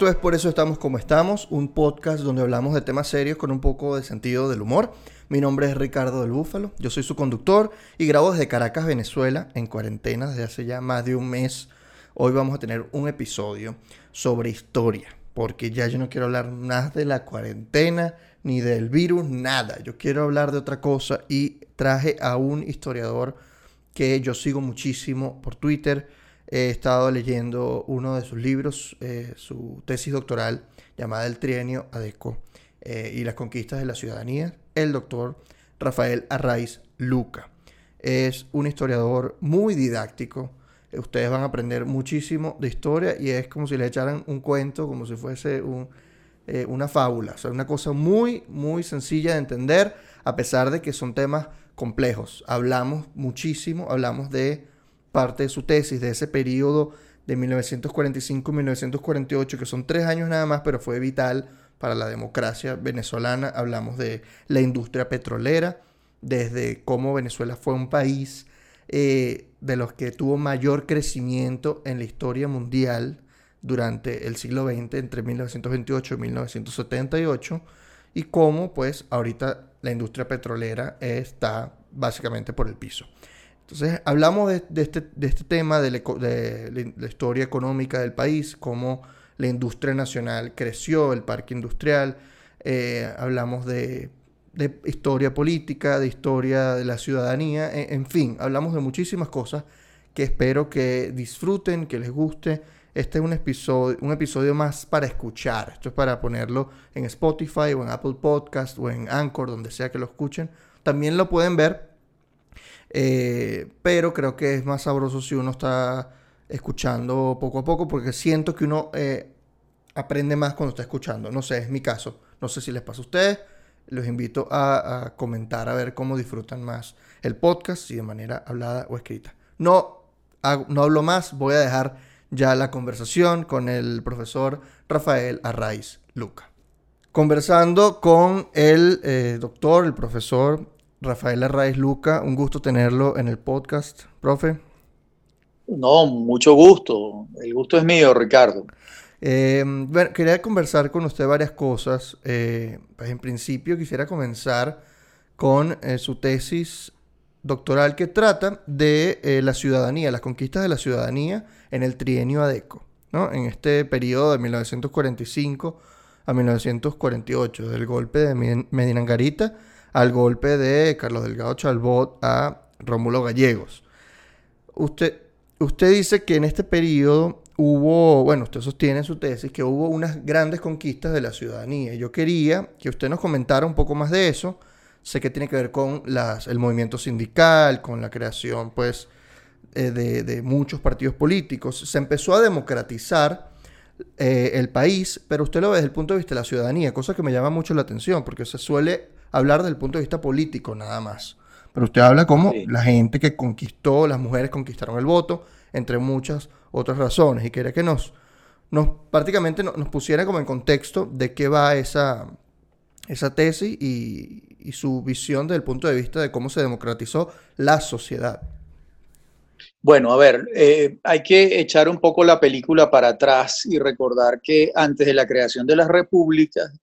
Esto es Por eso estamos como estamos, un podcast donde hablamos de temas serios con un poco de sentido del humor. Mi nombre es Ricardo del Búfalo, yo soy su conductor y grabo desde Caracas, Venezuela, en cuarentena desde hace ya más de un mes. Hoy vamos a tener un episodio sobre historia, porque ya yo no quiero hablar nada de la cuarentena ni del virus, nada. Yo quiero hablar de otra cosa y traje a un historiador que yo sigo muchísimo por Twitter he estado leyendo uno de sus libros, eh, su tesis doctoral llamada El Trienio Adeco eh, y las conquistas de la ciudadanía, el doctor Rafael Arraiz Luca. Es un historiador muy didáctico. Ustedes van a aprender muchísimo de historia y es como si le echaran un cuento, como si fuese eh, una fábula. O sea, una cosa muy, muy sencilla de entender, a pesar de que son temas complejos. Hablamos muchísimo, hablamos de parte de su tesis de ese periodo de 1945-1948, que son tres años nada más, pero fue vital para la democracia venezolana. Hablamos de la industria petrolera, desde cómo Venezuela fue un país eh, de los que tuvo mayor crecimiento en la historia mundial durante el siglo XX, entre 1928 y 1978, y cómo pues ahorita la industria petrolera está básicamente por el piso. Entonces, hablamos de, este, este, tema de la, historia económica del país, cómo la industria nacional creció, el parque industrial, eh, hablamos de, historia política, de historia de la ciudadanía, en, en, fin, hablamos de muchísimas cosas que espero que disfruten, que les guste. Este es un episodio, un episodio más para escuchar. Esto es para ponerlo en Spotify o en Apple Podcast o en Anchor, donde sea que lo escuchen. También lo pueden ver eh, pero creo que es más sabroso si uno está escuchando poco a poco, porque siento que uno eh, aprende más cuando está escuchando. No sé, es mi caso. No sé si les pasa a ustedes. Los invito a, comentar a ver cómo disfrutan más el podcast, si de manera hablada o escrita. No, no hablo más, voy a dejar ya la conversación con el profesor Rafael Arraiz Luca. Conversando con el eh, doctor, el profesor Rafael Arraiz Luca, un gusto tenerlo en el podcast, profe. No, mucho gusto. El gusto es mío, Ricardo. Eh, bueno, quería conversar con usted varias cosas. Eh, pues en principio quisiera comenzar con eh, su tesis doctoral que trata de la ciudadanía, las conquistas de la ciudadanía en el trienio ADECO, ¿no? en este periodo de 1945 a 1948, del golpe de Medina Angarita al golpe de Carlos Delgado Chalbot a Rómulo Gallegos. Usted, usted dice que en este periodo hubo, bueno, usted sostiene en su tesis que hubo unas grandes conquistas de la ciudadanía. Yo quería que usted nos comentara un poco más de eso. Sé que tiene que ver con el movimiento sindical, con la creación, pues, eh, de, muchos partidos políticos. Se empezó a democratizar eh, el país, pero usted lo ve desde el punto de vista de la ciudadanía, cosa que me llama mucho la atención, porque se suele hablar del punto de vista político nada más. Pero usted habla como la gente que conquistó, las mujeres conquistaron el voto, entre muchas otras razones. Y quería que nos, nos prácticamente nos, pusiera como en contexto de qué va esa, esa tesis y, su visión desde el punto de vista de cómo se democratizó la sociedad. Bueno, a ver, eh, hay que echar un poco la película para atrás y recordar que antes de la creación de las repúblicas,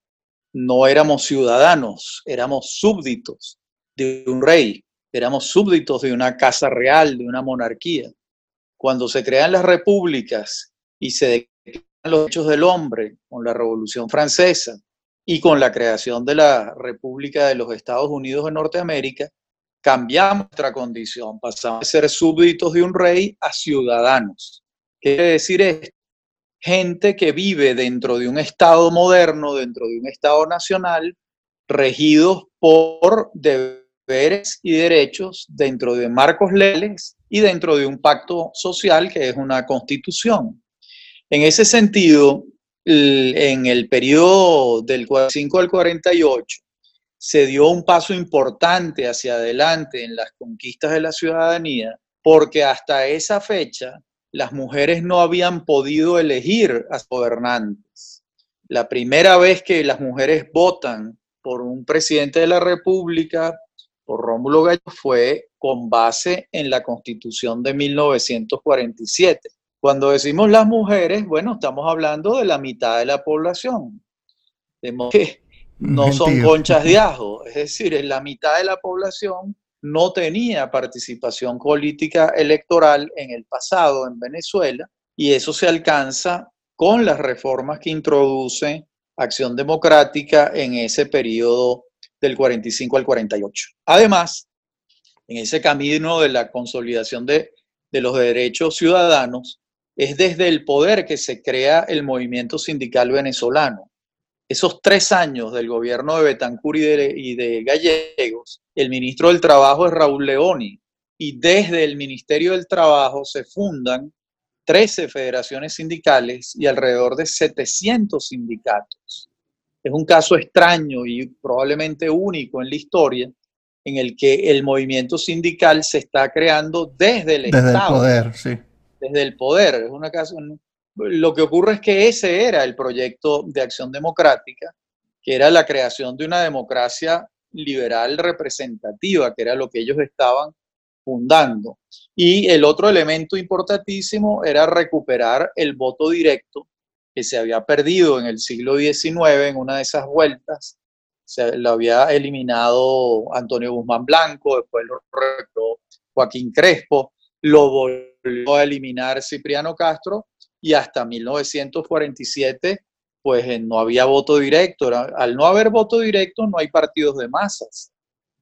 no éramos ciudadanos, éramos súbditos de un rey, éramos súbditos de una casa real, de una monarquía. Cuando se crean las repúblicas y se declaran los derechos del hombre con la Revolución Francesa y con la creación de la República de los Estados Unidos de Norteamérica, cambiamos nuestra condición, pasamos de ser súbditos de un rey a ciudadanos. ¿Qué quiere decir esto? Gente que vive dentro de un Estado moderno, dentro de un Estado nacional, regidos por deberes y derechos dentro de marcos legales y dentro de un pacto social que es una constitución. En ese sentido, en el periodo del 45 al 48, se dio un paso importante hacia adelante en las conquistas de la ciudadanía, porque hasta esa fecha las mujeres no habían podido elegir a gobernantes. La primera vez que las mujeres votan por un presidente de la República, por Rómulo Gallo, fue con base en la Constitución de 1947. Cuando decimos las mujeres, bueno, estamos hablando de la mitad de la población. De modo que no son conchas de ajo, es decir, la mitad de la población no tenía participación política electoral en el pasado en Venezuela y eso se alcanza con las reformas que introduce Acción Democrática en ese periodo del 45 al 48. Además, en ese camino de la consolidación de, de los derechos ciudadanos, es desde el poder que se crea el movimiento sindical venezolano. Esos tres años del gobierno de Betancur y de, y de Gallegos, el ministro del Trabajo es Raúl Leoni, y desde el Ministerio del Trabajo se fundan 13 federaciones sindicales y alrededor de 700 sindicatos. Es un caso extraño y probablemente único en la historia en el que el movimiento sindical se está creando desde el desde Estado. el poder, sí. Desde el poder. Es una casa, lo que ocurre es que ese era el proyecto de acción democrática, que era la creación de una democracia liberal representativa, que era lo que ellos estaban fundando. Y el otro elemento importantísimo era recuperar el voto directo que se había perdido en el siglo XIX en una de esas vueltas. Se lo había eliminado Antonio Guzmán Blanco, después lo recuperó Joaquín Crespo, lo volvió a eliminar Cipriano Castro y hasta 1947 pues no había voto directo. Al no haber voto directo no hay partidos de masas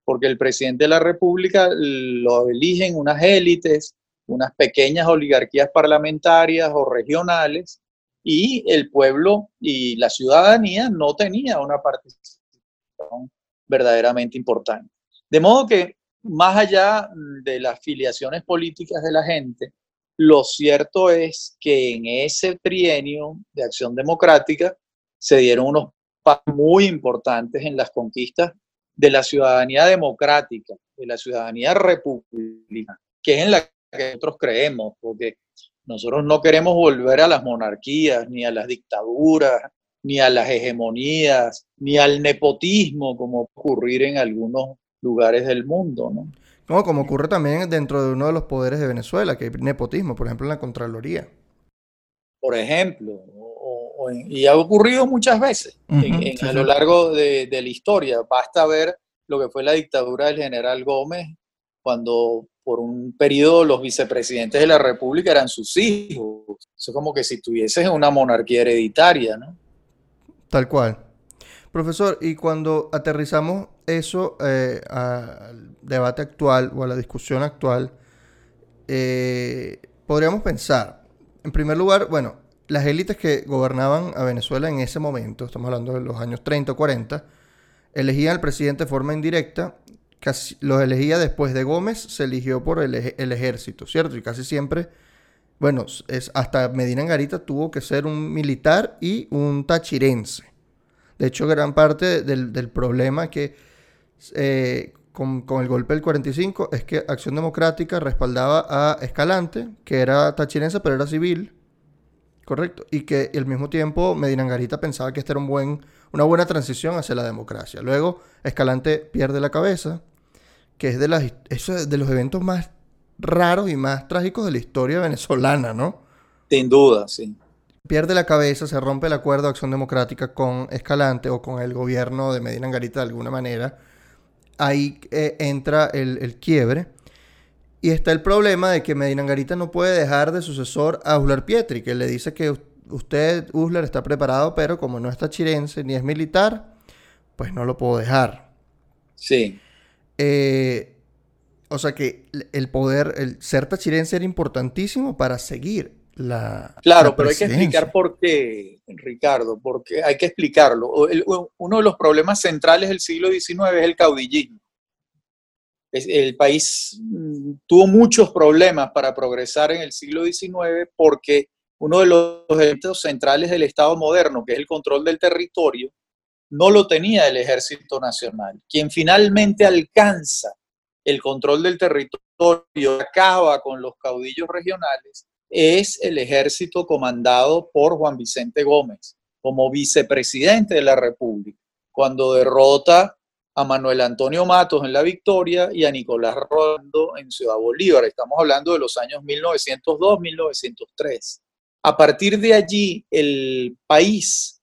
porque el presidente de la República lo eligen unas élites, unas pequeñas oligarquías parlamentarias o regionales, y el pueblo y la ciudadanía no tenía una participación verdaderamente importante. De modo que, más allá de las filiaciones políticas de la gente, lo cierto es que en ese trienio de acción democrática se dieron unos pasos muy importantes en las conquistas de la ciudadanía democrática, de la ciudadanía republicana, que es en la que nosotros creemos, porque nosotros no queremos volver a las monarquías, ni a las dictaduras, ni a las hegemonías, ni al nepotismo, como ocurrir en algunos lugares del mundo, ¿no? Como ocurre también dentro de uno de los poderes de Venezuela, que hay nepotismo, por ejemplo, en la Contraloría. Por ejemplo, y ha ocurrido muchas veces a lo largo de, la historia. Basta ver lo que fue la dictadura del general Gómez, cuando por un periodo los vicepresidentes de la República eran sus hijos. Eso es como que si tuvieses una monarquía hereditaria, ¿no? Tal cual. Profesor, y cuando aterrizamos eso eh, al debate actual o a la discusión actual, eh, podríamos pensar, en primer lugar, bueno, las élites que gobernaban a Venezuela en ese momento, estamos hablando de los años 30 o 40, elegían al presidente de forma indirecta, casi, los elegía después de Gómez, se eligió por el, ejército, ¿cierto? Y casi siempre, bueno, es, hasta Medina Angarita tuvo que ser un militar y un tachirense. De hecho, gran parte del, problema que eh, con, con, el golpe del 45 es que Acción Democrática respaldaba a Escalante, que era tachirense pero era civil, Correcto. Y que al mismo tiempo Medina Angarita pensaba que esta era un buen, una buena transición hacia la democracia. Luego Escalante pierde la cabeza, que es de, las, de los eventos más raros y más trágicos de la historia venezolana, ¿no? Sin duda, sí. Pierde la cabeza, se rompe el acuerdo de acción democrática con Escalante o con el gobierno de Medina Angarita de alguna manera. Ahí eh, entra el, el quiebre. Y está el problema de que Medina Angarita no puede dejar de sucesor a Uslar Pietri, que le dice que usted, Uslar, está preparado, pero como no está chirense ni es militar, pues no lo puedo dejar. Sí. Eh, o sea que el poder, el ser tachirense era importantísimo para seguir la. Claro, pero hay que explicar por qué, Ricardo, porque hay que explicarlo. uno de los problemas centrales del siglo XIX es el caudillismo el país mm, tuvo muchos problemas para progresar en el siglo XIX porque uno de los elementos centrales del Estado moderno, que es el control del territorio, no lo tenía el Ejército Nacional. Quien finalmente alcanza el control del territorio, acaba con los caudillos regionales, es el ejército comandado por Juan Vicente Gómez como vicepresidente de la República, cuando derrota a Manuel Antonio Matos en La Victoria y a Nicolás Rondo en Ciudad Bolívar. Estamos hablando de los años 1902-1903. A partir de allí, el país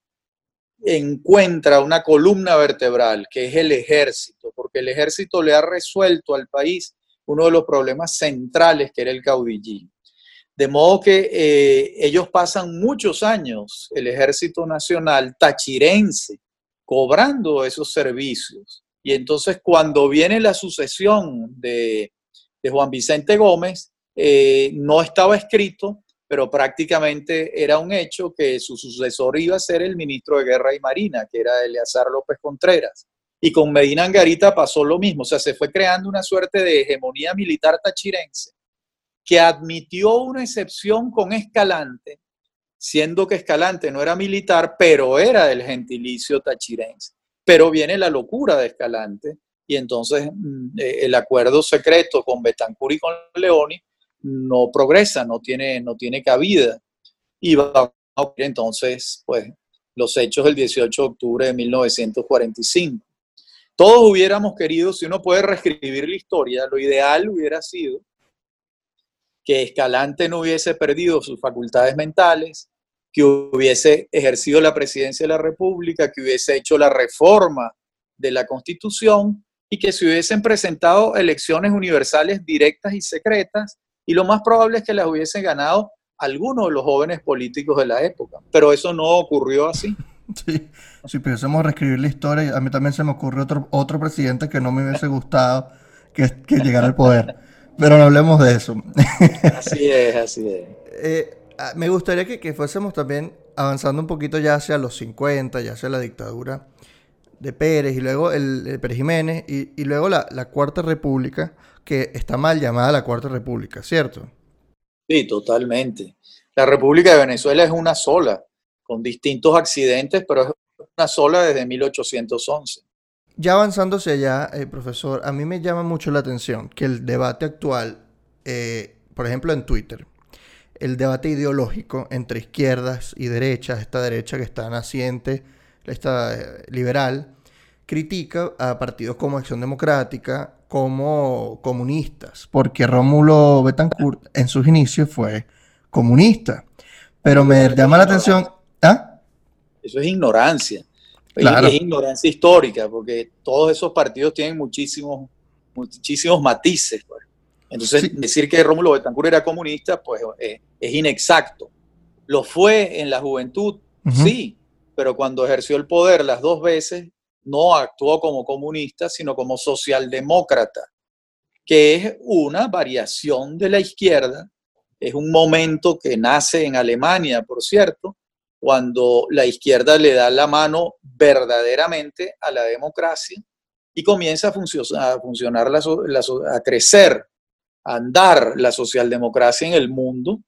encuentra una columna vertebral, que es el ejército, porque el ejército le ha resuelto al país uno de los problemas centrales que era el caudillismo. De modo que eh, ellos pasan muchos años, el ejército nacional tachirense, cobrando esos servicios. Y entonces cuando viene la sucesión de, Juan Vicente Gómez, eh, no estaba escrito, pero prácticamente era un hecho que su sucesor iba a ser el ministro de Guerra y Marina, que era Eleazar López Contreras. Y con Medina Angarita pasó lo mismo, o sea, se fue creando una suerte de hegemonía militar tachirense que admitió una excepción con Escalante, siendo que Escalante no era militar, pero era del gentilicio tachirense. Pero viene la locura de Escalante y entonces mm, eh, el acuerdo secreto con Betancur y con Leoni no progresa, no tiene, no tiene cabida. Y va a ocurrir entonces, pues, los hechos del 18 de octubre de 1945. Todos hubiéramos querido, si uno puede reescribir la historia, lo ideal hubiera sido que Escalante no hubiese perdido sus facultades mentales, que hubiese ejercido la presidencia de la República, que hubiese hecho la reforma de la Constitución y que se hubiesen presentado elecciones universales directas y secretas y lo más probable es que las hubiesen ganado algunos de los jóvenes políticos de la época. Pero eso no ocurrió así. Sí, si pudiésemos reescribir la historia, a mí también se me ocurrió otro, otro presidente que no me hubiese gustado que, que llegara al poder. Pero no hablemos de eso. Así es, así es. Eh, ah, me gustaría que, fuésemos también avanzando un poquito ya hacia los 50, ya hacia la dictadura de Pérez y luego el, Pérez Jiménez y, luego la, Cuarta República, que está mal llamada la Cuarta República, ¿cierto? Sí, totalmente. La República de Venezuela es una sola, con distintos accidentes, pero es una sola desde 1811. Ya avanzándose allá, eh, profesor, a mí me llama mucho la atención que el debate actual, eh, por ejemplo en Twitter, el debate ideológico entre izquierdas y derechas, esta derecha que está naciente, esta eh, liberal, critica a partidos como Acción Democrática como comunistas, porque Rómulo Betancourt en sus inicios fue comunista. Pero me llama la atención... ¿ah? Eso es ignorancia. Es ignorancia histórica, porque todos esos partidos tienen muchísimos, muchísimos matices. Pues. Entonces, decir que Rómulo Betancourt era comunista, pues eh, es inexacto. Lo fue en la juventud, sí, pero cuando ejerció el poder las dos veces, no actuó como comunista, sino como socialdemócrata, que es una variación de la izquierda, es un momento que nace en Alemania, por cierto, cuando la izquierda le da la mano verdaderamente a la democracia y comienza a, funcionar, a, crecer, a andar la socialdemocracia en el mundo.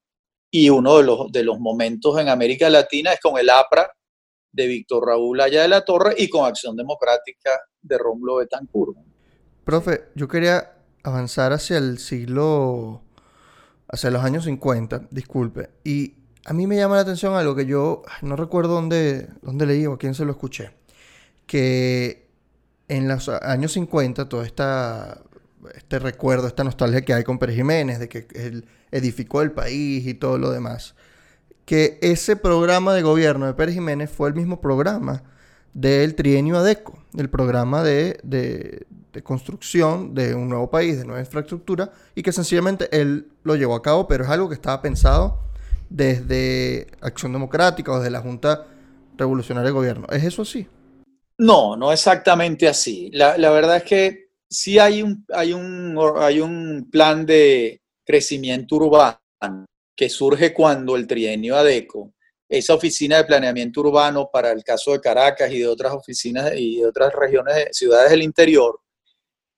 Y uno de los, de los momentos en América Latina es con el APRA de Víctor Raúl Aya de la Torre y con Acción Democrática de Rómulo Betancourt. Profe, yo quería avanzar hacia el siglo, hacia los años 50, disculpe, y a mí me llama la atención algo que yo no recuerdo dónde, dónde leí o a quién se lo escuché. Que en los años 50, todo esta, este recuerdo, esta nostalgia que hay con Pérez Jiménez, de que él edificó el país y todo lo demás, que ese programa de gobierno de Pérez Jiménez fue el mismo programa del trienio ADECO, el programa de, de, de, construcción de un nuevo país, de nueva infraestructura, y que sencillamente él lo llevó a cabo, pero es algo que estaba pensado desde Acción Democrática o desde la Junta Revolucionaria de Gobierno. ¿Es eso así? No, no exactamente así. La, verdad es que sí hay un, hay, un, hay un plan de crecimiento urbano que surge cuando el trienio ADECO, esa oficina de planeamiento urbano para el caso de Caracas y de otras oficinas y de otras regiones, ciudades del interior,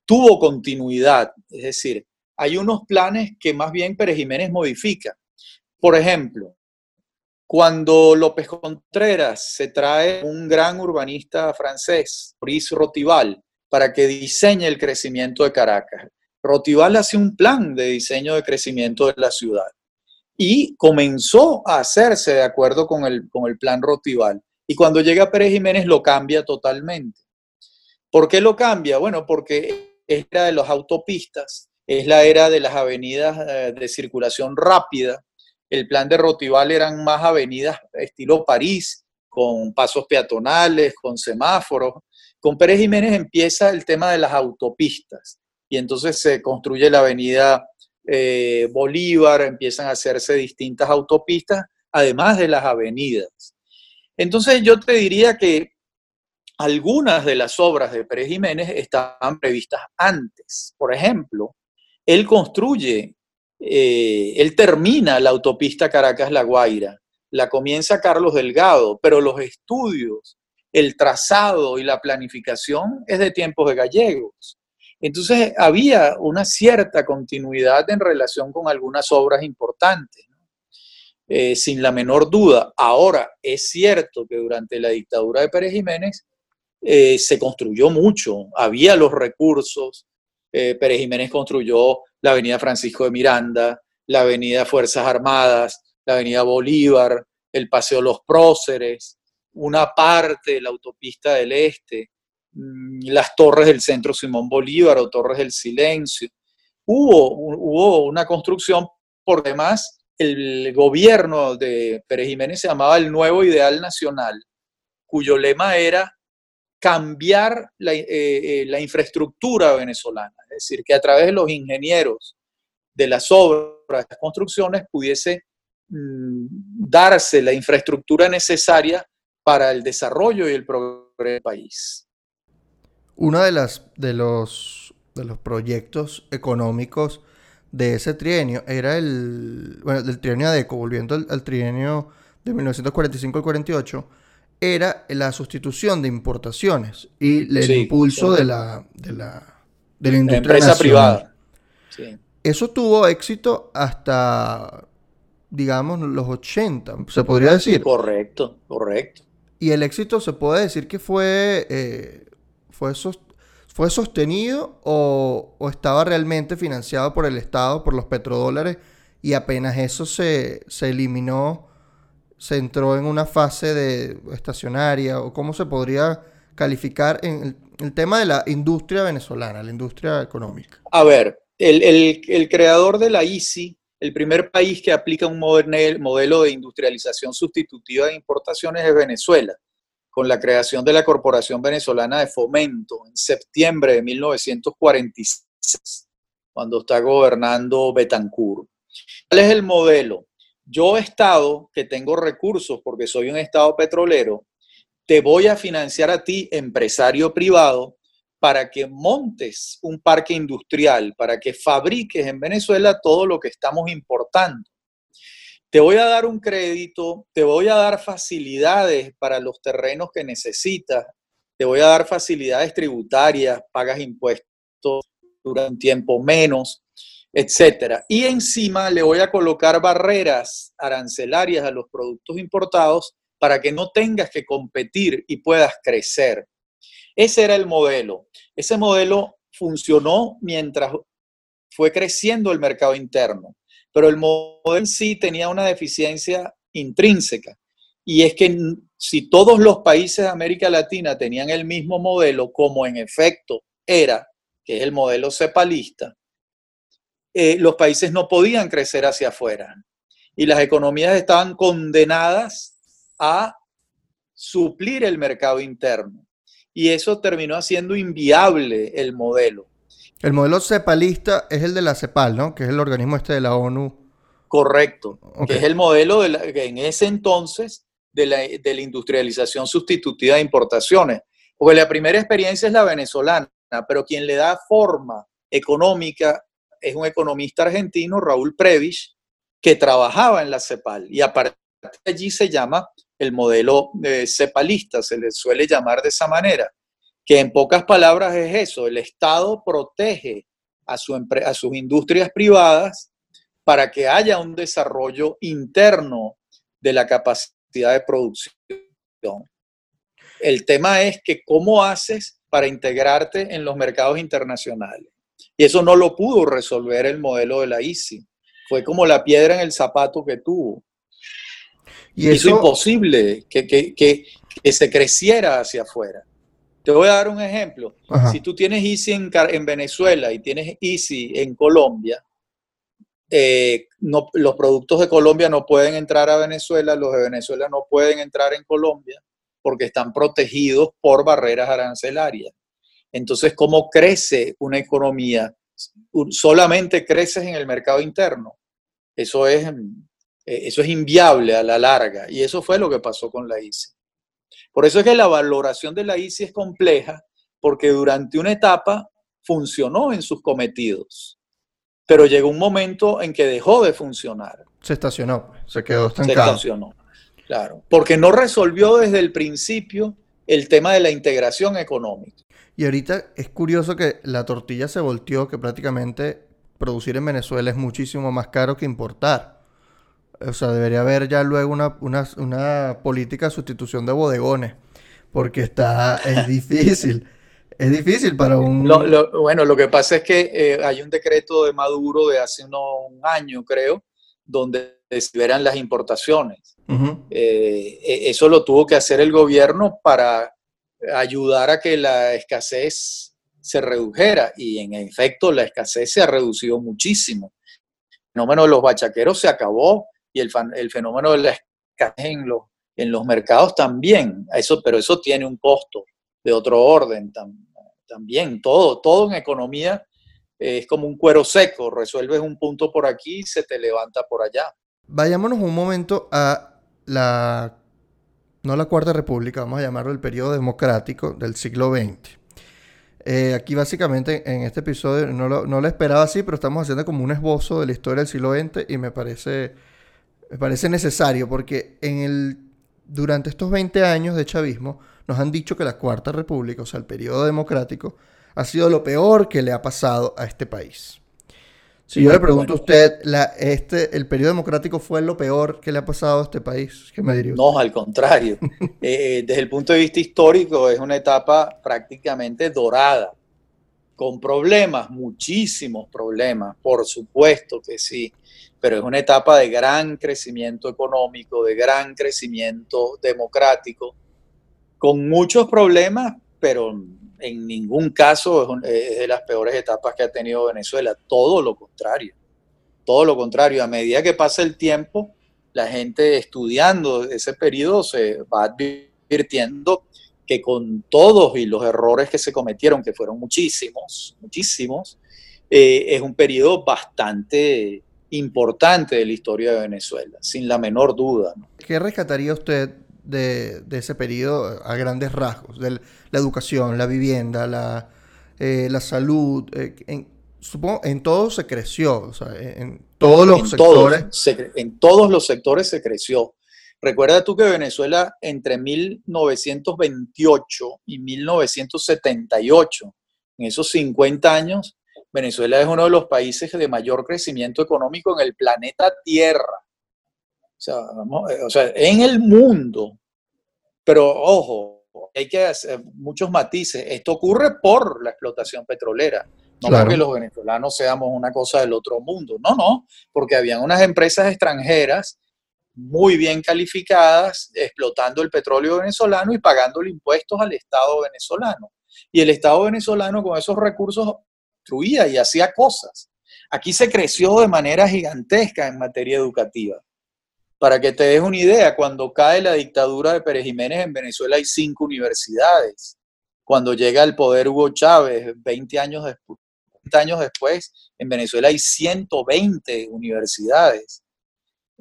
tuvo continuidad. Es decir, hay unos planes que más bien Pérez Jiménez modifica. Por ejemplo, cuando López Contreras se trae un gran urbanista francés, Maurice Rotival, para que diseñe el crecimiento de Caracas. Rotival hace un plan de diseño de crecimiento de la ciudad y comenzó a hacerse de acuerdo con el, con el plan Rotival. Y cuando llega Pérez Jiménez lo cambia totalmente. ¿Por qué lo cambia? Bueno, porque es la de las autopistas, es la era de las avenidas eh, de circulación rápida. El plan de Rotival eran más avenidas estilo París, con pasos peatonales, con semáforos. Con Pérez Jiménez empieza el tema de las autopistas y entonces se construye la avenida eh, Bolívar, empiezan a hacerse distintas autopistas, además de las avenidas. Entonces yo te diría que algunas de las obras de Pérez Jiménez estaban previstas antes. Por ejemplo, él construye, eh, él termina la autopista Caracas-La Guaira, la comienza Carlos Delgado, pero los estudios, el trazado y la planificación es de tiempos de gallegos. Entonces había una cierta continuidad en relación con algunas obras importantes, eh, sin la menor duda. Ahora, es cierto que durante la dictadura de Pérez Jiménez eh, se construyó mucho, había los recursos. Eh, Pérez Jiménez construyó la avenida Francisco de Miranda, la avenida Fuerzas Armadas, la avenida Bolívar, el Paseo Los Próceres, una parte de la autopista del Este, mm, las torres del Centro Simón Bolívar o Torres del Silencio. Hubo, hubo una construcción, por demás, el gobierno de Pérez Jiménez se llamaba el Nuevo Ideal Nacional, cuyo lema era cambiar la, eh, eh, la, infraestructura venezolana, es decir, que a través de los ingenieros de las obras, de las construcciones, pudiese mm, darse la infraestructura necesaria para el desarrollo y el progreso del país. Uno de, las, de, los, de los proyectos económicos de ese trienio era el, bueno, del trienio ADECO, volviendo al, al trienio de 1945 al 48, era la sustitución de importaciones y el impulso de la, de la, de la industria empresa privada. Eso tuvo éxito hasta, digamos, los 80, se podría decir. Correcto, correcto. Y el éxito se puede decir que fue, eh, fue, fue sostenido o, o, estaba realmente financiado por el Estado, por los petrodólares, y apenas eso se, se eliminó se entró en una fase de estacionaria o cómo se podría calificar en el, tema de la industria venezolana, la industria económica? A ver, el, creador de la ICI, el primer país que aplica un modelo de industrialización sustitutiva de importaciones es Venezuela, con la creación de la Corporación Venezolana de Fomento en septiembre de 1946, cuando está gobernando Betancourt. ¿Cuál es el modelo? yo Estado, que tengo recursos porque soy un Estado petrolero, te voy a financiar a ti, empresario privado, para que montes un parque industrial, para que fabriques en Venezuela todo lo que estamos importando. Te voy a dar un crédito, te voy a dar facilidades para los terrenos que necesitas, te voy a dar facilidades tributarias, pagas impuestos durante un tiempo menos, etcétera. Y encima le voy a colocar barreras arancelarias a los productos importados para que no tengas que competir y puedas crecer. Ese era el modelo. Ese modelo funcionó mientras fue creciendo el mercado interno, pero el modelo en sí tenía una deficiencia intrínseca. Y es que si todos los países de América Latina tenían el mismo modelo, como en efecto era, que es el modelo cepalista, eh, los países no podían crecer hacia afuera y las economías estaban condenadas a suplir el mercado interno. Y eso terminó haciendo inviable el modelo. El modelo cepalista es el de la CEPAL, ¿no? Que es el organismo este de la ONU. Correcto. Que es el modelo de en ese entonces de la, de la industrialización sustitutiva de importaciones. Porque la primera experiencia es la venezolana, pero quien le da forma económica es un economista argentino, Raúl Previch, que trabajaba en la CEPAL y a partir allí se llama el modelo eh, cepalista, se le suele llamar de esa manera, que en pocas palabras es eso, el Estado protege a, su a sus industrias privadas para que haya un desarrollo interno de la capacidad de producción. El tema es que cómo haces para integrarte en los mercados internacionales. Y eso no lo pudo resolver el modelo de la ICI. Fue como la piedra en el zapato que tuvo. Y eso, Hizo imposible que, que, que, se creciera hacia afuera. Te voy a dar un ejemplo. Si tú tienes Easy en, en, Venezuela y tienes Easy en Colombia, eh, no, los productos de Colombia no pueden entrar a Venezuela, los de Venezuela no pueden entrar en Colombia porque están protegidos por barreras arancelarias. Entonces, ¿cómo crece una economía? Solamente creces en el mercado interno. Eso es, eso es inviable a la larga. Y eso fue lo que pasó con la ICI. Por eso es que la valoración de la ICI es compleja, porque durante una etapa funcionó en sus cometidos, pero llegó un momento en que dejó de funcionar. Se estacionó, se quedó estancado. Se estacionó, claro, porque no resolvió desde el principio el tema de la integración económica. Y ahorita es curioso que la tortilla se volteó, que prácticamente producir en Venezuela es muchísimo más caro que importar. O sea, debería haber ya luego una, una, política de sustitución de bodegones, porque está, es difícil. Es difícil para un... bueno, lo que pasa es que eh, hay un decreto de Maduro de hace un año, creo, donde se las importaciones. Eh, e, eso lo tuvo que hacer el gobierno para ayudar a que la escasez se redujera y en efecto la escasez se ha reducido muchísimo. El fenómeno de los bachaqueros se acabó y el, el fenómeno de la escasez en los, en los mercados también, eso, pero eso tiene un costo de otro orden también. Todo, todo en economía es como un cuero seco, resuelves un punto por aquí y se te levanta por allá. Vayámonos un momento a la no la Cuarta República, vamos a llamarlo el periodo democrático del siglo XX. Eh, aquí básicamente en este episodio no lo, esperaba así, pero estamos haciendo como un esbozo de la historia del siglo XX y me parece, me parece necesario porque en el, durante estos 20 años de chavismo nos han dicho que la Cuarta República, o sea, el periodo democrático, ha sido lo peor que le ha pasado a este país. Si yo le pregunto a usted, la, este, ¿el periodo democrático fue lo peor que le ha pasado a este país? ¿Qué me diría No, al contrario. Eh, desde el punto de vista histórico es una etapa prácticamente dorada, con problemas, muchísimos problemas, por supuesto que sí, pero es una etapa de gran crecimiento económico, de gran crecimiento democrático, con muchos problemas, pero en ningún caso es, de las peores etapas que ha tenido Venezuela, todo lo contrario, todo lo contrario, a medida que pasa el tiempo, la gente estudiando ese periodo se va advirtiendo que con todos y los errores que se cometieron, que fueron muchísimos, muchísimos, eh, es un periodo bastante importante de la historia de Venezuela, sin la menor duda. ¿Qué rescataría usted de, ese periodo a grandes rasgos, de la educación, la vivienda, la, eh, la salud, eh, en, supongo en todo se creció, en, todos los sectores. en todos los sectores se creció. Recuerda tú que Venezuela entre 1928 y 1978, en esos 50 años, Venezuela es uno de los países de mayor crecimiento económico en el planeta Tierra. Eh, o sea, en el mundo. Pero ojo, hay que hacer muchos matices. Esto ocurre por la explotación petrolera. No porque los venezolanos seamos una cosa del otro mundo. No, no, porque habían unas empresas extranjeras muy bien calificadas explotando el petróleo venezolano y pagándole impuestos al Estado venezolano. Y el Estado venezolano con esos recursos construía y hacía cosas. Aquí se creció de manera gigantesca en materia educativa. Para que te des una idea, cuando cae la dictadura de Pérez Jiménez en Venezuela hay cinco universidades. Cuando llega al poder Hugo Chávez, 20 años, después, años después, en Venezuela hay 120 universidades.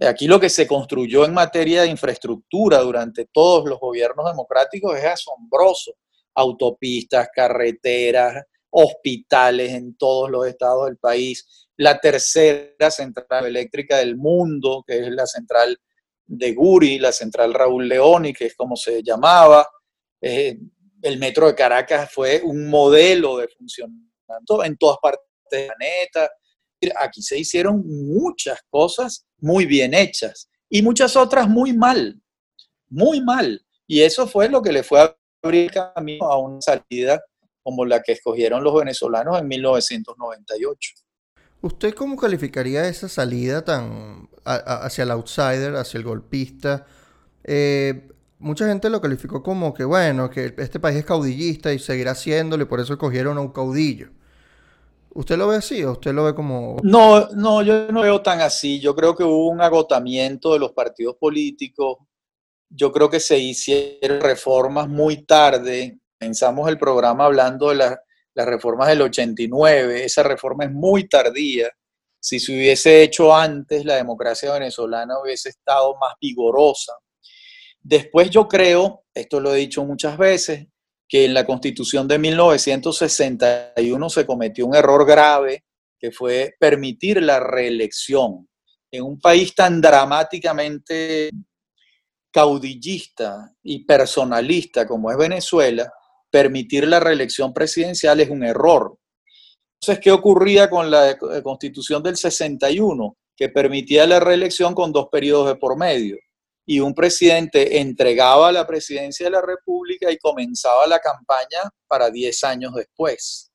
Aquí lo que se construyó en materia de infraestructura durante todos los gobiernos democráticos es asombroso. Autopistas, carreteras, hospitales en todos los estados del país, la tercera central eléctrica del mundo, que es la central de Guri, la central Raúl Leoni, que es como se llamaba. Eh, el metro de Caracas fue un modelo de funcionamiento en todas partes del planeta. Aquí se hicieron muchas cosas muy bien hechas y muchas otras muy mal, muy mal. Y eso fue lo que le fue a abrir camino a una salida como la que escogieron los venezolanos en 1998. ¿Usted cómo calificaría esa salida tan hacia el outsider, hacia el golpista? Eh, mucha gente lo calificó como que, bueno, que este país es caudillista y seguirá haciéndolo y por eso cogieron a un caudillo. ¿Usted lo ve así o usted lo ve como...? No, no, yo no veo tan así. Yo creo que hubo un agotamiento de los partidos políticos. Yo creo que se hicieron reformas muy tarde. Pensamos el programa hablando de las reformas del 89. Esa reforma es muy tardía. Si se hubiese hecho antes, la democracia venezolana hubiese estado más vigorosa. Después yo creo, esto lo he dicho muchas veces, que en la constitución de 1961 se cometió un error grave, que fue permitir la reelección. En un país tan dramáticamente caudillista y personalista como es Venezuela, permitir la reelección presidencial es un error. Entonces, ¿qué ocurría con la constitución del 61? Que permitía la reelección con dos periodos de por medio y un presidente entregaba la presidencia de la República y comenzaba la campaña para 10 años después.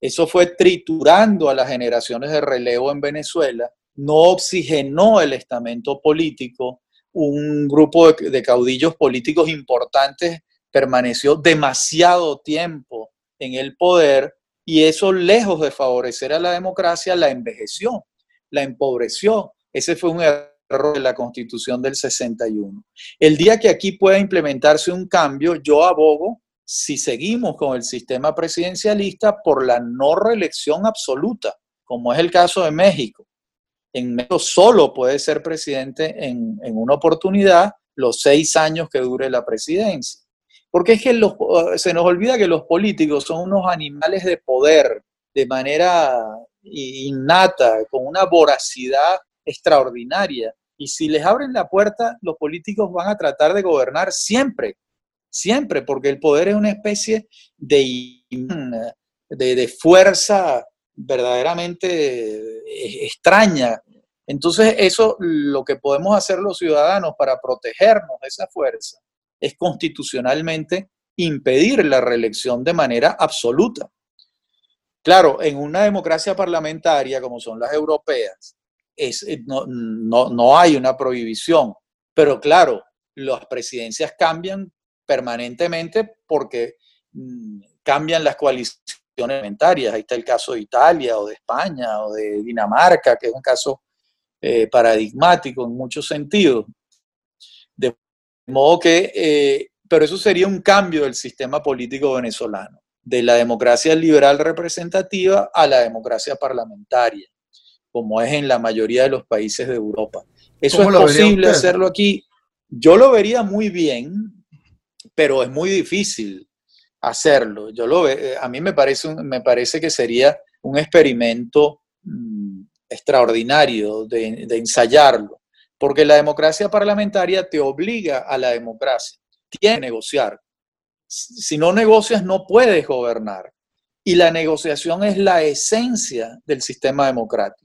Eso fue triturando a las generaciones de relevo en Venezuela, no oxigenó el estamento político, un grupo de, caudillos políticos importantes permaneció demasiado tiempo en el poder y eso lejos de favorecer a la democracia la envejeció, la empobreció. Ese fue un error de la constitución del 61. El día que aquí pueda implementarse un cambio, yo abogo, si seguimos con el sistema presidencialista, por la no reelección absoluta, como es el caso de México. En México solo puede ser presidente en, una oportunidad los seis años que dure la presidencia. Porque es que se nos olvida que los políticos son unos animales de poder de manera innata, con una voracidad extraordinaria. Y si les abren la puerta, los políticos van a tratar de gobernar siempre, siempre, porque el poder es una especie de, de, fuerza verdaderamente extraña. Entonces, eso lo que podemos hacer los ciudadanos para protegernos de esa fuerza es constitucionalmente impedir la reelección de manera absoluta. Claro, en una democracia parlamentaria como son las europeas, es, eh, no, no, no hay una prohibición. Pero claro, las presidencias cambian permanentemente porque mm, cambian las coaliciones parlamentarias. Ahí está el caso de Italia o de España o de Dinamarca, que es un caso eh, paradigmático en muchos sentidos. De modo que, eh, pero eso sería un cambio del sistema político venezolano, de la democracia liberal representativa a la democracia parlamentaria como es en la mayoría de los países de Europa. ¿Eso es posible hacerlo aquí? Yo lo vería muy bien, pero es muy difícil hacerlo. Yo lo ve, a mí me parece, me parece que sería un experimento mm, extraordinario de, de ensayarlo, porque la democracia parlamentaria te obliga a la democracia, tienes que negociar. Si no negocias, no puedes gobernar. Y la negociación es la esencia del sistema democrático.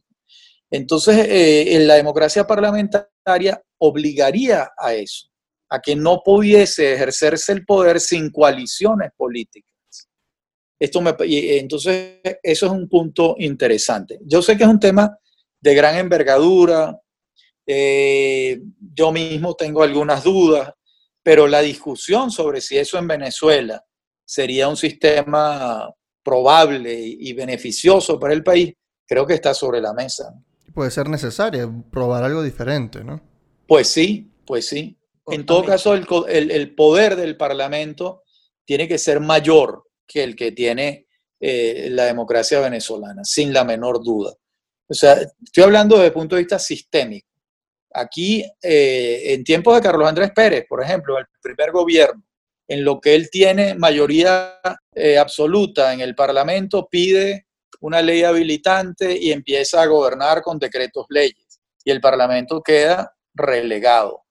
Entonces, eh, en la democracia parlamentaria obligaría a eso, a que no pudiese ejercerse el poder sin coaliciones políticas. Esto me, entonces, eso es un punto interesante. Yo sé que es un tema de gran envergadura, eh, yo mismo tengo algunas dudas, pero la discusión sobre si eso en Venezuela sería un sistema probable y beneficioso para el país, creo que está sobre la mesa puede ser necesaria, probar algo diferente, ¿no? Pues sí, pues sí. En todo caso, el, poder del Parlamento tiene que ser mayor que el que tiene eh, la democracia venezolana, sin la menor duda. O sea, estoy hablando desde el punto de vista sistémico. Aquí, eh, en tiempos de Carlos Andrés Pérez, por ejemplo, el primer gobierno, en lo que él tiene mayoría eh, absoluta en el Parlamento, pide una ley habilitante y empieza a gobernar con decretos leyes y el Parlamento queda relegado.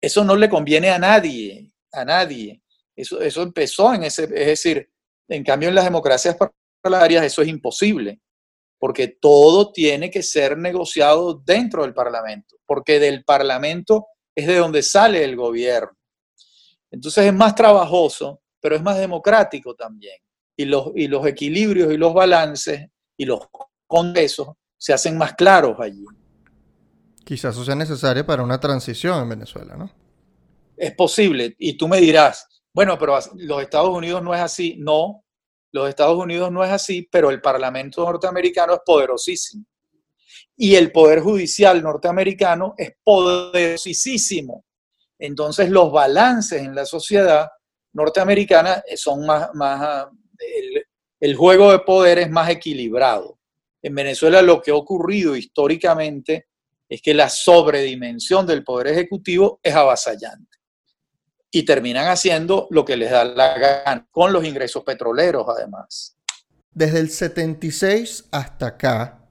Eso no le conviene a nadie, a nadie. Eso, eso empezó en ese, es decir, en cambio en las democracias parlamentarias eso es imposible, porque todo tiene que ser negociado dentro del Parlamento, porque del Parlamento es de donde sale el gobierno. Entonces es más trabajoso, pero es más democrático también y los, y los equilibrios y los balances y los congresos se hacen más claros allí. Quizás eso sea necesario para una transición en Venezuela, ¿no? es posible. Y tú me dirás, bueno, pero los Estados Unidos no es así. No, los Estados Unidos no es así, pero el Parlamento norteamericano es poderosísimo. Y el Poder Judicial norteamericano es poderosísimo. Entonces los balances en la sociedad norteamericana son más, más el, juego de poder es más equilibrado. En Venezuela lo que ha ocurrido históricamente es que la sobredimensión del poder ejecutivo es avasallante. Y terminan haciendo lo que les da la gana, con los ingresos petroleros además. Desde el 76 hasta acá,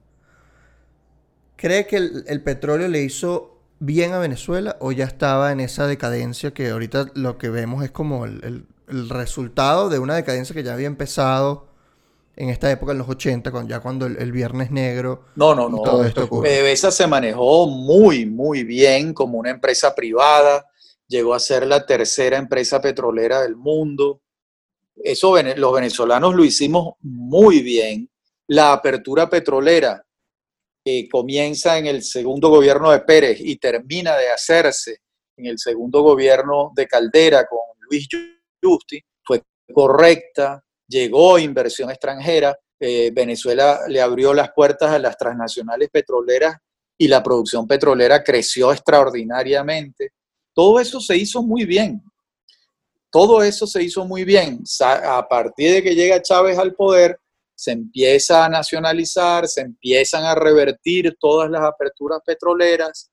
¿cree que el, petróleo le hizo bien a Venezuela o ya estaba en esa decadencia que ahorita lo que vemos es como el resultado de una decadencia que ya había empezado en esta época, en los 80, ya cuando el, Viernes Negro. No, no, no. Todo esto PDVSA se manejó muy, muy bien como una empresa privada. Llegó a ser la tercera empresa petrolera del mundo. Eso los venezolanos lo hicimos muy bien. La apertura petrolera que comienza en el segundo gobierno de Pérez y termina de hacerse en el segundo gobierno de Caldera con Luis Justi fue correcta, llegó inversión extranjera, eh, Venezuela le abrió las puertas a las transnacionales petroleras y la producción petrolera creció extraordinariamente. Todo eso se hizo muy bien. Todo eso se hizo muy bien. A partir de que llega Chávez al poder, se empieza a nacionalizar, se empiezan a revertir todas las aperturas petroleras,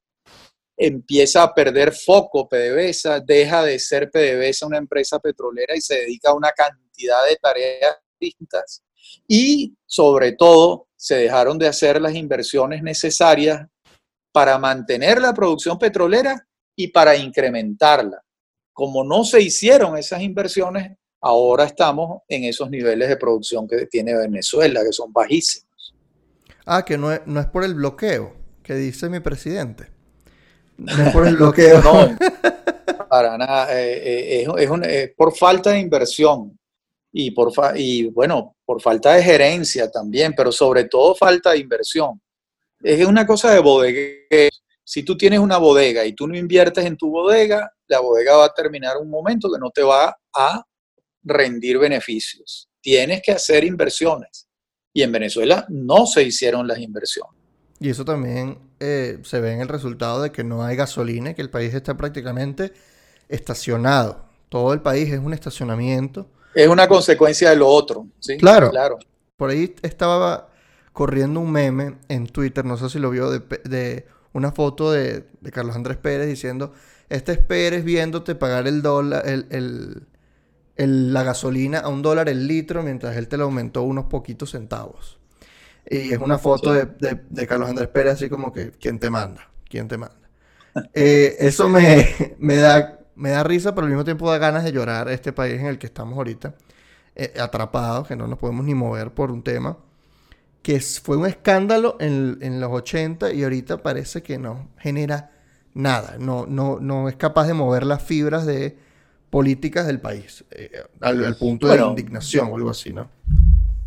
empieza a perder foco PDVSA, deja de ser PDVSA una empresa petrolera y se dedica a una cantidad de tareas distintas. Y sobre todo, se dejaron de hacer las inversiones necesarias para mantener la producción petrolera y para incrementarla. Como no se hicieron esas inversiones, ahora estamos en esos niveles de producción que tiene Venezuela, que son bajísimos. Ah, que no es, no es por el bloqueo que dice mi presidente. No por el bloqueo. no, para nada. Eh, eh, es, por falta de inversión y, por y bueno, por falta de gerencia también, pero sobre todo falta de inversión. Es una cosa de bodega. Si tú tienes una bodega y tú no inviertes en tu bodega, la bodega va a terminar un momento que no te va a rendir beneficios. Tienes que hacer inversiones. Y en Venezuela no se hicieron las inversiones. Y eso también eh, se ve en el resultado de que no hay gasolina y que el país está prácticamente estacionado. Todo el país es un estacionamiento. Es una consecuencia de lo otro, ¿sí? Claro. claro. Por ahí estaba corriendo un meme en Twitter, no sé si lo vio, de, una foto de, Carlos Andrés Pérez diciendo, este es Pérez viéndote pagar el dólar, el, la gasolina a un dólar el litro mientras él te lo aumentó unos poquitos centavos. Y es una foto de, Carlos Andrés Pérez, así como que, ¿quién te manda? ¿Quién te manda? Eh, eso me, me, da, me da risa, pero al mismo tiempo da ganas de llorar este país en el que estamos ahorita, eh, atrapados, que no nos podemos ni mover por un tema, que fue un escándalo en, en, los 80 y ahorita parece que no genera nada, no, no, no es capaz de mover las fibras de políticas del país, eh, al, punto de indignación o algo así, ¿no?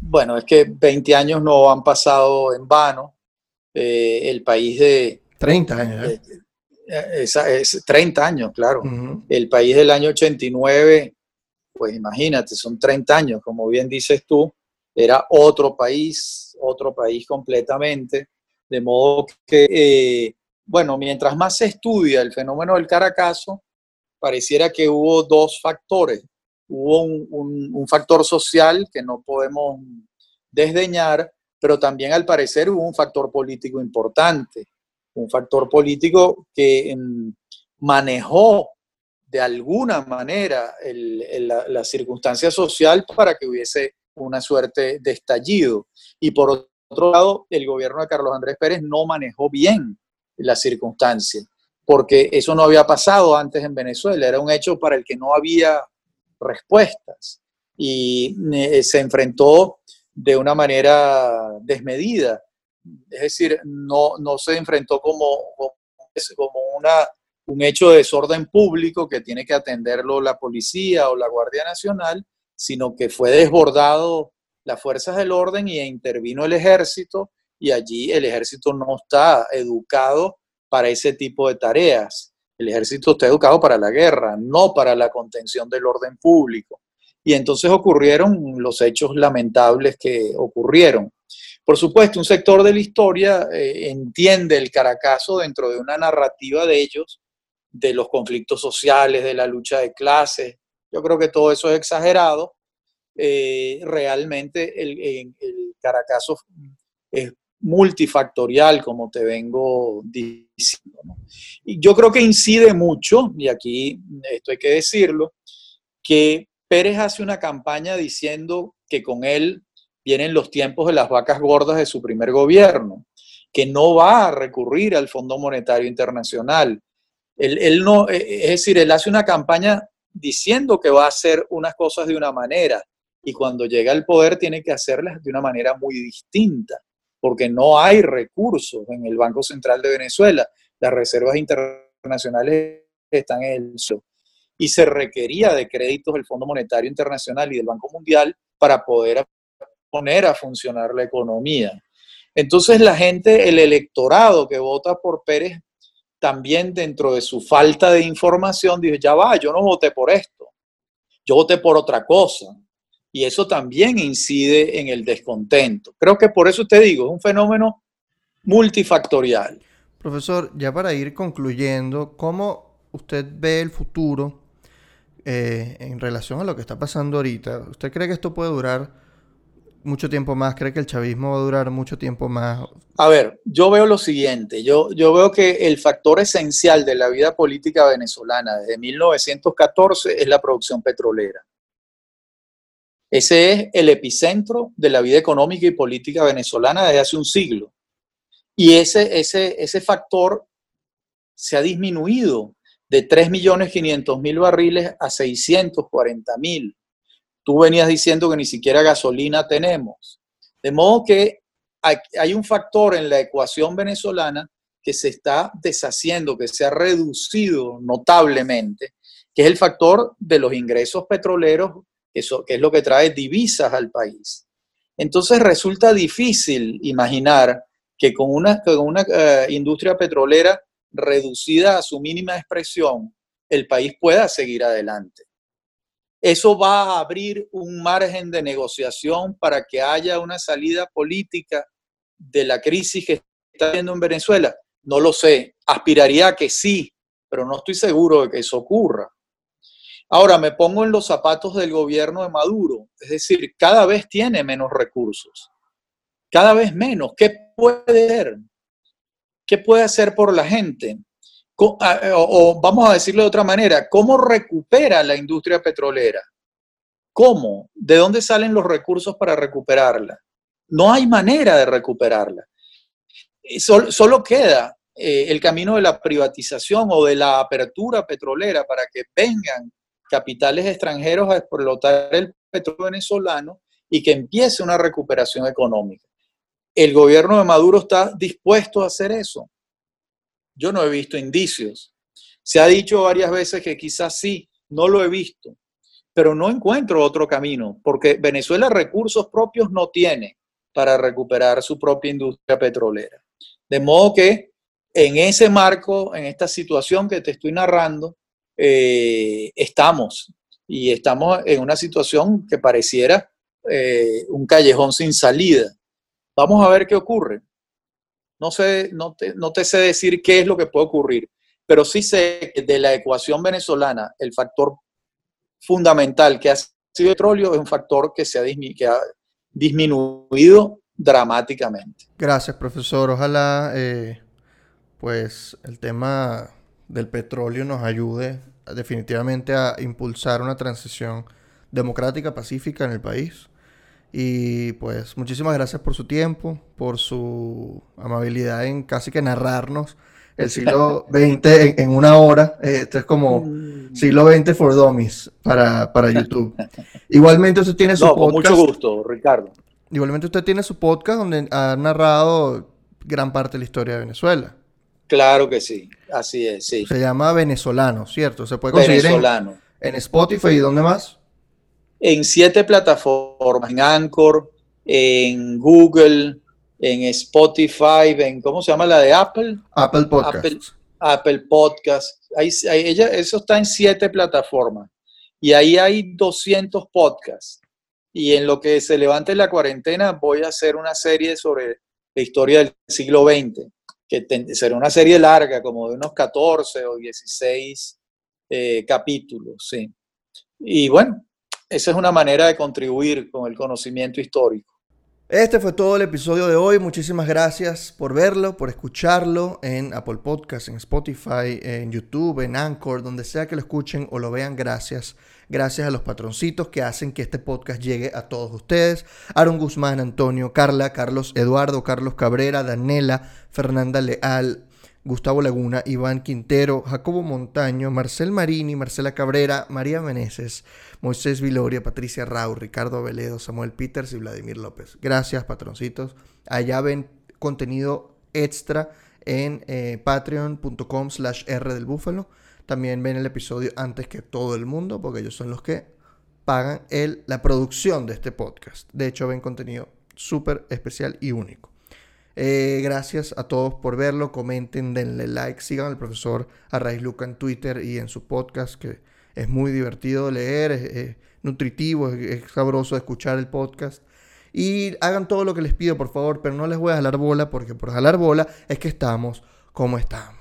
Bueno, es que 20 años no han pasado en vano. Eh, el país de... 30 años. ¿eh? es, 30 años, claro. El país del año 89, pues imagínate, son 30 años, como bien dices tú, era otro país, otro país completamente. De modo que, eh, bueno, mientras más se estudia el fenómeno del Caracazo, pareciera que hubo dos factores hubo un, factor social que no podemos desdeñar, pero también al parecer hubo un factor político importante, un factor político que em, manejó de alguna manera la, circunstancia social para que hubiese una suerte de estallido. Y por otro lado, el gobierno de Carlos Andrés Pérez no manejó bien la circunstancia, porque eso no había pasado antes en Venezuela, era un hecho para el que no había respuestas y eh, se enfrentó de una manera desmedida. Es decir, no, no se enfrentó como, como una, un hecho de desorden público que tiene que atenderlo la policía o la Guardia Nacional, sino que fue desbordado las fuerzas del orden y intervino el ejército y allí el ejército no está educado para ese tipo de tareas. El ejército está educado para la guerra, no para la contención del orden público. Y entonces ocurrieron los hechos lamentables que ocurrieron. Por supuesto, un sector de la historia eh, entiende el Caracazo dentro de una narrativa de ellos, de los conflictos sociales, de la lucha de clases. Yo creo que todo eso es exagerado. Eh, realmente el, el, Caracazo es multifactorial, como te vengo diciendo. Y yo creo que incide mucho, y aquí esto hay que decirlo, que Pérez hace una campaña diciendo que con él vienen los tiempos de las vacas gordas de su primer gobierno, que no va a recurrir al Fondo Monetario Internacional. Él, no, eh, eh, es decir, él hace una campaña diciendo que va a hacer unas cosas de una manera y cuando llega al poder tiene que hacerlas de una manera muy distinta, porque no hay recursos en el Banco Central de Venezuela. Las reservas internacionales están en el y se requería de créditos del Fondo Monetario Internacional y del Banco Mundial para poder poner a funcionar la economía. Entonces la gente, el electorado que vota por Pérez, también dentro de su falta de información, dice, ya va, yo no voté por esto, yo voté por otra cosa. Y eso también incide en el descontento. Creo que por eso te digo, es un fenómeno multifactorial. Profesor, ya para ir concluyendo, ¿cómo usted ve el futuro eh, en relación a lo que está pasando ahorita? ¿Usted cree que esto puede durar mucho tiempo más? ¿Cree que el chavismo va a durar mucho tiempo más? A ver, yo veo lo siguiente, yo, yo veo que el factor esencial de la vida política venezolana desde 1914 es la producción petrolera. Ese es el epicentro de la vida económica y política venezolana desde hace un siglo. Y ese, ese, ese factor se ha disminuido de 3.500.000 barriles a 640.000 tú venías diciendo que ni siquiera gasolina tenemos. De modo que hay, un factor en la ecuación venezolana que se está deshaciendo, que se ha reducido notablemente, que es el factor de los ingresos petroleros, que, que es lo que trae divisas al país. Entonces resulta difícil imaginar que con una, una eh, industria petrolera reducida a su mínima expresión, el país pueda seguir adelante. Eso va a abrir un margen de negociación para que haya una salida política de la crisis que está viendo en Venezuela. No lo sé, aspiraría a que sí, pero no estoy seguro de que eso ocurra. Ahora me pongo en los zapatos del gobierno de Maduro, es decir, cada vez tiene menos recursos, cada vez menos. ¿Qué puede hacer? ¿Qué puede hacer por la gente? Eh, o, vamos a decirlo de otra manera, ¿cómo recupera la industria petrolera? ¿Cómo? ¿De dónde salen los recursos para recuperarla? No hay manera de recuperarla. solo queda eh, el camino de la privatización o de la apertura petrolera para que vengan capitales extranjeros a explotar el petróleo venezolano y que empiece una recuperación económica. El gobierno de Maduro está dispuesto a hacer eso. Yo no he visto indicios. Se ha dicho varias veces que quizás sí, no lo he visto, pero no encuentro otro camino, porque Venezuela recursos propios no tiene para recuperar su propia industria petrolera. De modo que en ese marco, en esta situación que te estoy narrando, eh, estamos y estamos en una situación que pareciera eh, un callejón sin salida. Vamos a ver qué ocurre. No sé, no te, no te sé decir qué es lo que puede ocurrir, pero sí sé que de la ecuación venezolana, el factor fundamental que ha sido el petróleo es un factor que, se ha, que ha disminuido dramáticamente. Gracias, profesor. Ojalá, eh, pues, el tema del petróleo nos ayude definitivamente a impulsar una transición democrática, pacífica en el país. Y pues muchísimas gracias por su tiempo, por su amabilidad en casi que narrarnos el siglo XX en, una hora. esto es como mm. siglo XX for Dummies para, para YouTube. Igualmente usted tiene su podcast. mucho gusto, Ricardo. Igualmente usted tiene su podcast donde ha narrado gran parte de la historia de Venezuela. Claro que sí, así es, sí. Se llama Venezolano, ¿cierto? Se puede conseguir Venezolano. En, en Spotify y dónde más? en siete plataformas, en Anchor, en Google, en Spotify, en ¿cómo se llama la de Apple? Apple Podcasts. Apple Podcast. Ahí, ella, eso está en siete plataformas. Y ahí hay 200 podcasts. Y en lo que se levante la cuarentena voy a hacer una serie sobre la historia del siglo XX, que será una serie larga, como de unos 14 o 16 eh, capítulos, sí. Y bueno, esa es una manera de contribuir con el conocimiento histórico. Este fue todo el episodio de hoy. Muchísimas gracias por verlo, por escucharlo en Apple Podcasts, en Spotify, en YouTube, en Anchor, donde sea que lo escuchen o lo vean. Gracias. Gracias a los patroncitos que hacen que este podcast llegue a todos ustedes. Aaron Guzmán, Antonio, Carla, Carlos Eduardo, Carlos Cabrera, Danela, Fernanda Leal, Gustavo Laguna, Iván Quintero, Jacobo Montaño, Marcel Marini, Marcela Cabrera, María Meneses, Moisés Viloria, Patricia Rau, Ricardo Veledo, Samuel Peters y Vladimir López. Gracias, patroncitos. Allá ven contenido extra en eh, patreon.com slash R del Búfalo. También ven el episodio antes que todo el mundo, porque ellos son los que pagan la producción de este podcast. De hecho, ven contenido súper especial y único. Eh, gracias a todos por verlo. Comenten, denle like, sigan al profesor Arraiz Luca en Twitter y en su podcast, que es muy divertido de leer, es, nutritivo, es, es, sabroso escuchar el podcast. Y hagan todo lo que les pido, por favor, pero no les voy a jalar bola, porque por jalar bola es que estamos como estamos.